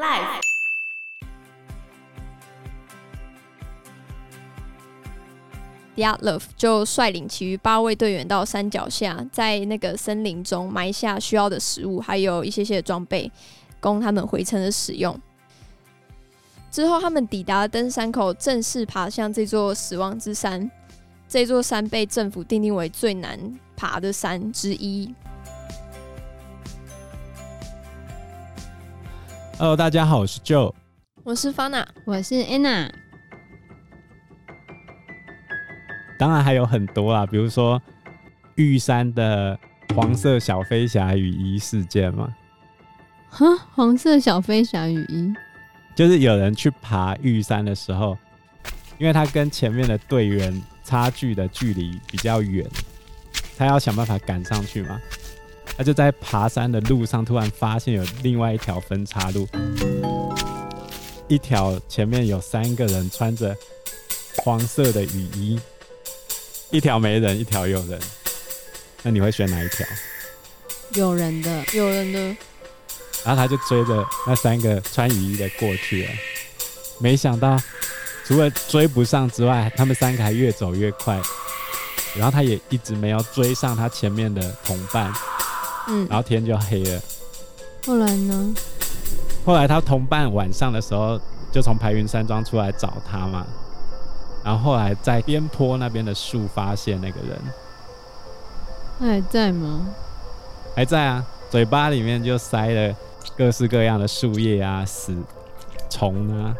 Life。Love 就率领其余八位队员到山脚下，在那个森林中埋下需要的食物，还有一些些装备，供他们回程的使用。之后，他们抵达登山口，正式爬向这座死亡之山。这座山被政府定定为最难爬的山之一。Hello，大家好，我是 Joe，我是 Fana，我是 Anna。当然还有很多啊，比如说玉山的黄色小飞侠雨衣事件嘛。哈，黄色小飞侠雨衣，就是有人去爬玉山的时候，因为他跟前面的队员差距的距离比较远，他要想办法赶上去嘛。他就在爬山的路上，突然发现有另外一条分岔路，一条前面有三个人穿着黄色的雨衣。一条没人，一条有人，那你会选哪一条？有人的，有人的。然后他就追着那三个穿雨衣的过去了，没想到除了追不上之外，他们三个还越走越快。然后他也一直没有追上他前面的同伴。嗯。然后天就黑了。后来呢？后来他同伴晚上的时候就从白云山庄出来找他嘛。然后后来在边坡那边的树发现那个人，他还在吗？还在啊，嘴巴里面就塞了各式各样的树叶啊、死虫啊、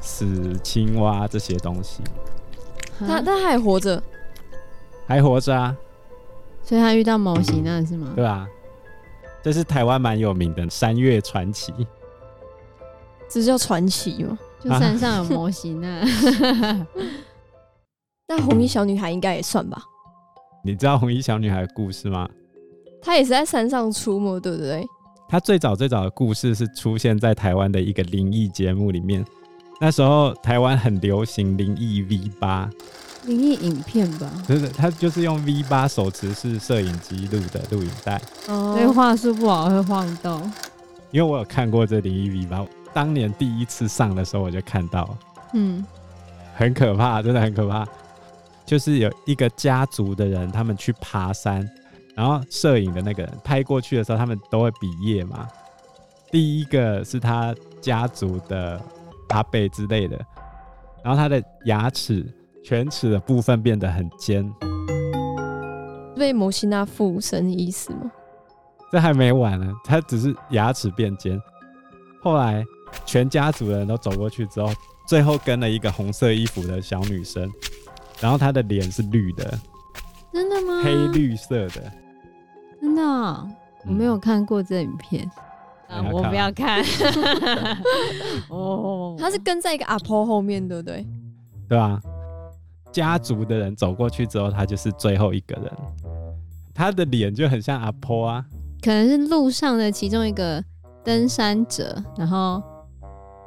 死青蛙这些东西。他他还活着？还活着啊！所以他遇到毛喜娜是吗？对啊，这是台湾蛮有名的山岳传奇。这叫传奇吗？就山上有模型啊，那红衣小女孩应该也算吧？你知道红衣小女孩的故事吗？她也是在山上出没，对不对？她最早最早的故事是出现在台湾的一个灵异节目里面。那时候台湾很流行灵异 V 八，灵异影片吧？就是他就是用 V 八手持式摄影机录的录影带。哦，所以画质不好会晃动。因为我有看过这灵异 V 八。当年第一次上的时候，我就看到，嗯，很可怕，真的很可怕。就是有一个家族的人，他们去爬山，然后摄影的那个人拍过去的时候，他们都会比耶嘛。第一个是他家族的阿伯之类的，然后他的牙齿犬齿的部分变得很尖，被摩西娜附身意思吗？这还没完呢，他只是牙齿变尖，后来。全家族的人都走过去之后，最后跟了一个红色衣服的小女生，然后她的脸是绿的，真的吗？黑绿色的，真的、喔，我没有看过这影片，嗯啊、我不要看。哦，他是跟在一个阿婆后面，对不对？对啊，家族的人走过去之后，他就是最后一个人，他的脸就很像阿婆啊，可能是路上的其中一个登山者，然后。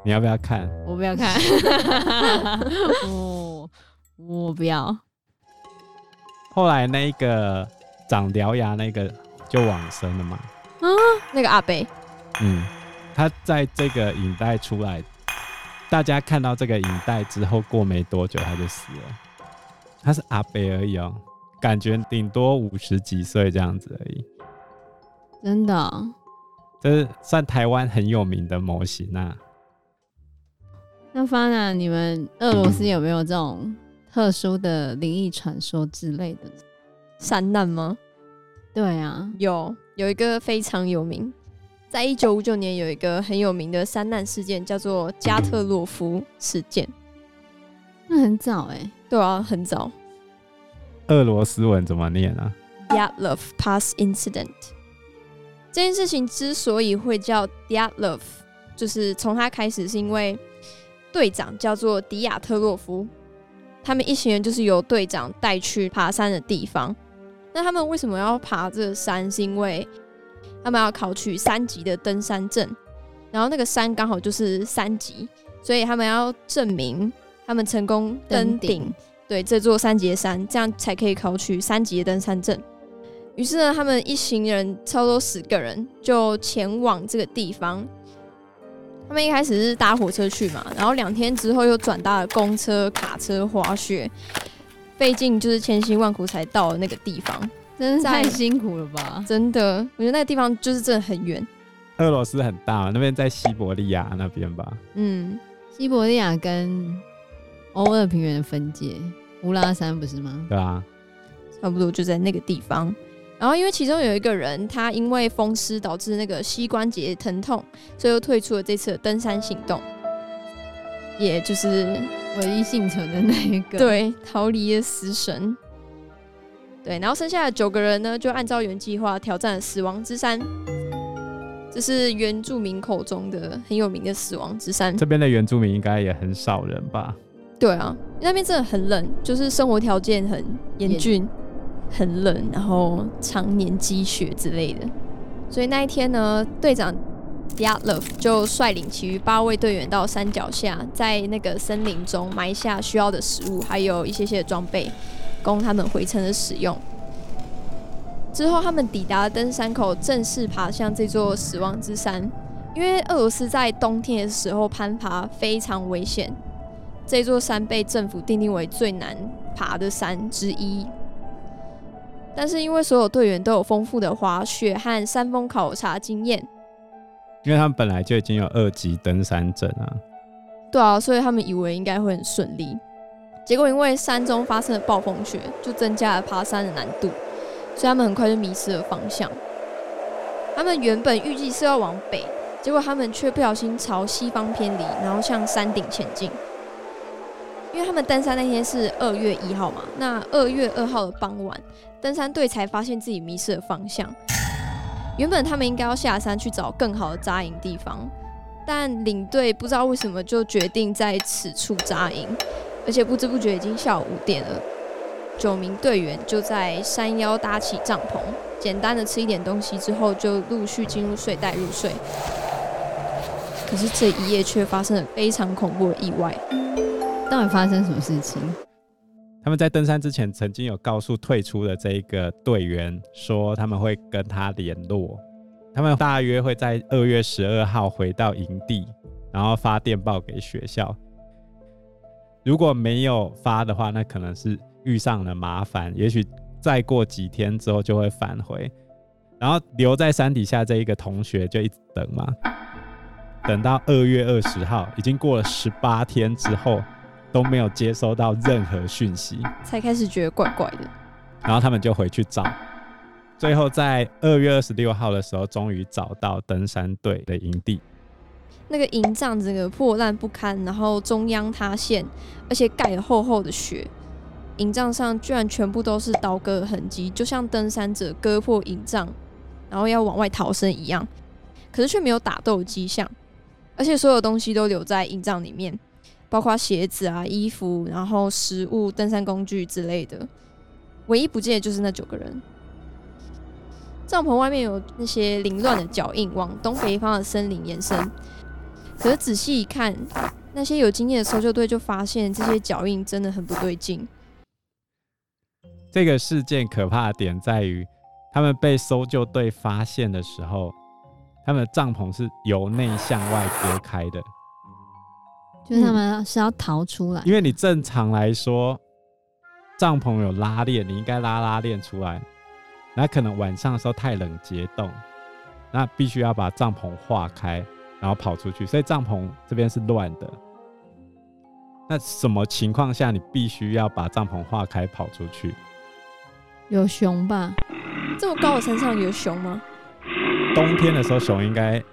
你要不要看？我不要看。哦我不要。后来那个长獠牙那个就往生了嘛？啊，那个阿伯。嗯，他在这个影带出来，大家看到这个影带之后，过没多久他就死了。他是阿伯而已哦，感觉顶多五十几岁这样子而已。真的哦？这是算台湾很有名的模型啊。那 Fana，你们俄罗斯有没有这种特殊的灵异传说之类的山难吗？对啊，有有一个非常有名，在一九五九年有一个很有名的山难事件，叫做加特洛夫事件。那很早哎、欸，对啊，很早。俄罗斯文怎么念啊？Dyatlov Pass Incident。这件事情之所以会叫 Dyatlov，就是从他开始是因为。队长叫做迪亚特洛夫，他们一行人就是由队长带去爬山的地方。那他们为什么要爬这个山？是因为他们要考取三级的登山证，然后那个山刚好就是三级，所以他们要证明他们成功登顶，对这座三级的山，这样才可以考取三级的登山证。于是呢，他们一行人差不多十个人就前往这个地方。他们一开始是搭火车去嘛，然后两天之后又转搭了公车、卡车、滑雪，费尽就是千辛万苦才到了那个地方，真是太辛苦了吧？真的，我觉得那个地方就是真的很远。俄罗斯很大，那边在西伯利亚那边吧？嗯，西伯利亚跟欧俄平原的分界，乌拉山不是吗？对啊，差不多就在那个地方。然后，因为其中有一个人，他因为风湿导致那个膝关节疼痛，所以又退出了这次的登山行动，也就是唯一幸存的那一个，对，逃离了死神。对，然后剩下的九个人呢，就按照原计划挑战了死亡之山，这是原住民口中的很有名的死亡之山。这边的原住民应该也很少人吧？对啊，那边真的很冷，就是生活条件很严峻。很冷，然后常年积雪之类的，所以那一天呢，队长 Dyatlov 就率领其余八位队员到山脚下，在那个森林中埋下需要的食物，还有一些些装备，供他们回程的使用。之后，他们抵达登山口，正式爬向这座死亡之山。因为俄罗斯在冬天的时候攀爬非常危险，这座山被政府定定为最难爬的山之一。但是因为所有队员都有丰富的滑雪和山峰考察经验，因为他们本来就已经有二级登山证啊。对啊，所以他们以为应该会很顺利。结果因为山中发生了暴风雪，就增加了爬山的难度，所以他们很快就迷失了方向。他们原本预计是要往北，结果他们却不小心朝西方偏离，然后向山顶前进。因为他们登山那天是二月一号嘛，那二月二号的傍晚，登山队才发现自己迷失了方向。原本他们应该要下山去找更好的扎营地方，但领队不知道为什么就决定在此处扎营，而且不知不觉已经下午五点了。九名队员就在山腰搭起帐篷，简单的吃一点东西之后，就陆续进入睡袋入睡。可是这一夜却发生了非常恐怖的意外。到底发生什么事情？他们在登山之前曾经有告诉退出的这一个队员说，他们会跟他联络，他们大约会在二月十二号回到营地，然后发电报给学校。如果没有发的话，那可能是遇上了麻烦，也许再过几天之后就会返回。然后留在山底下这一个同学就一直等嘛，等到二月二十号，已经过了十八天之后。都没有接收到任何讯息，才开始觉得怪怪的。然后他们就回去找，最后在二月二十六号的时候，终于找到登山队的营地。那个营帐整个破烂不堪，然后中央塌陷，而且盖了厚厚的雪。营帐上居然全部都是刀割的痕迹，就像登山者割破营帐，然后要往外逃生一样。可是却没有打斗的迹象，而且所有东西都留在营帐里面。包括鞋子啊、衣服，然后食物、登山工具之类的，唯一不见的就是那九个人。帐篷外面有那些凌乱的脚印，往东北方的森林延伸。可是仔细一看，那些有经验的搜救队就发现这些脚印真的很不对劲。这个事件可怕的点在于，他们被搜救队发现的时候，他们的帐篷是由内向外割开的。就是他们是要逃出来，因为你正常来说，帐篷有拉链，你应该拉拉链出来。那可能晚上的时候太冷结冻，那必须要把帐篷化开，然后跑出去。所以帐篷这边是乱的。那什么情况下你必须要把帐篷化开跑出去？有熊吧？这么高的山上有熊吗？冬天的时候熊应该……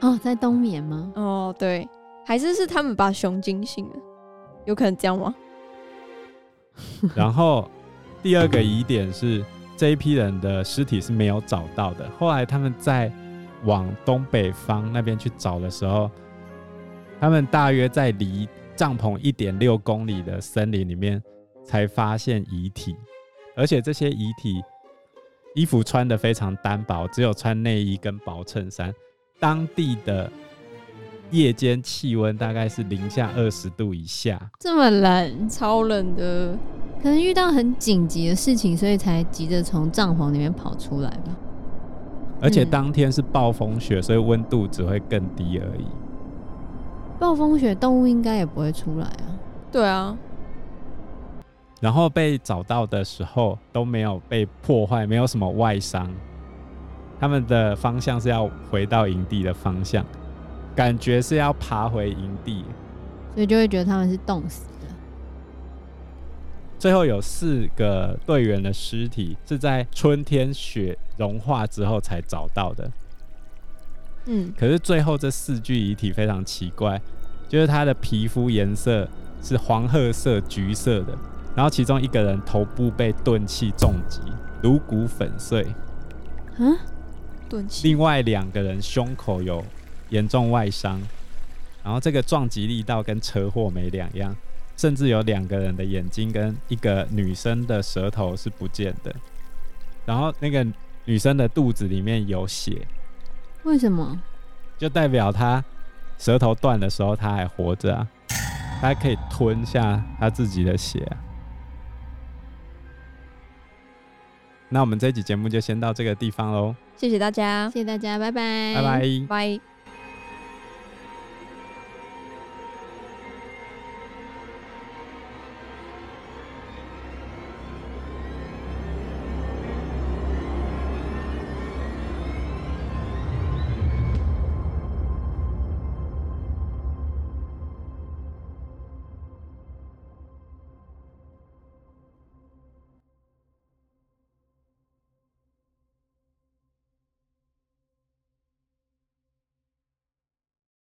哦，在冬眠吗？哦，对。还是是他们把熊惊醒了，有可能这样吗？然后第二个疑点是，这一批人的尸体是没有找到的。后来他们在往东北方那边去找的时候，他们大约在离帐篷一点六公里的森林里面才发现遗体，而且这些遗体衣服穿的非常单薄，只有穿内衣跟薄衬衫。当地的。夜间气温大概是零下二十度以下，这么冷，超冷的。可能遇到很紧急的事情，所以才急着从帐篷里面跑出来吧。而且当天是暴风雪，所以温度只会更低而已。暴风雪动物应该也不会出来啊。对啊，然后被找到的时候都没有被破坏，没有什么外伤。他们的方向是要回到营地的方向，感觉是要爬回营地，所以就会觉得他们是冻死的。最后有四个队员的尸体是在春天雪融化之后才找到的。嗯，可是最后这四具遗体非常奇怪，就是他的皮肤颜色是黄褐色、橘色的，然后其中一个人头部被钝器重击，颅骨粉碎。啊？另外两个人胸口有严重外伤，然后这个撞击力道跟车祸没两样，甚至有两个人的眼睛跟一个女生的舌头是不见的，然后那个女生的肚子里面有血，为什么？就代表她舌头断的时候她还活着啊，她可以吞下她自己的血啊。那我们这集节目就先到这个地方喽。谢谢大家，谢谢大家，拜拜，拜拜，拜。